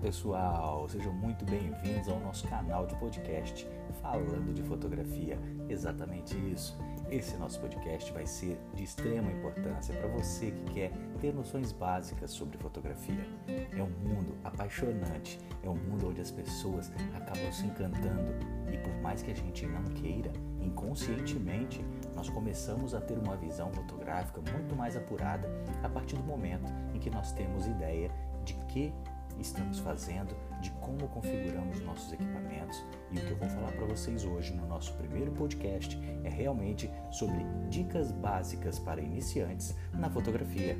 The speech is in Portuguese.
pessoal, sejam muito bem-vindos ao nosso canal de podcast falando de fotografia. Exatamente isso. Esse nosso podcast vai ser de extrema importância para você que quer ter noções básicas sobre fotografia. É um mundo apaixonante, é um mundo onde as pessoas acabam se encantando e por mais que a gente não queira, inconscientemente nós começamos a ter uma visão fotográfica muito mais apurada a partir do momento em que nós temos ideia de que estamos fazendo, de como configuramos nossos equipamentos. E o que eu vou falar para vocês hoje no nosso primeiro podcast é realmente sobre dicas básicas para iniciantes na fotografia.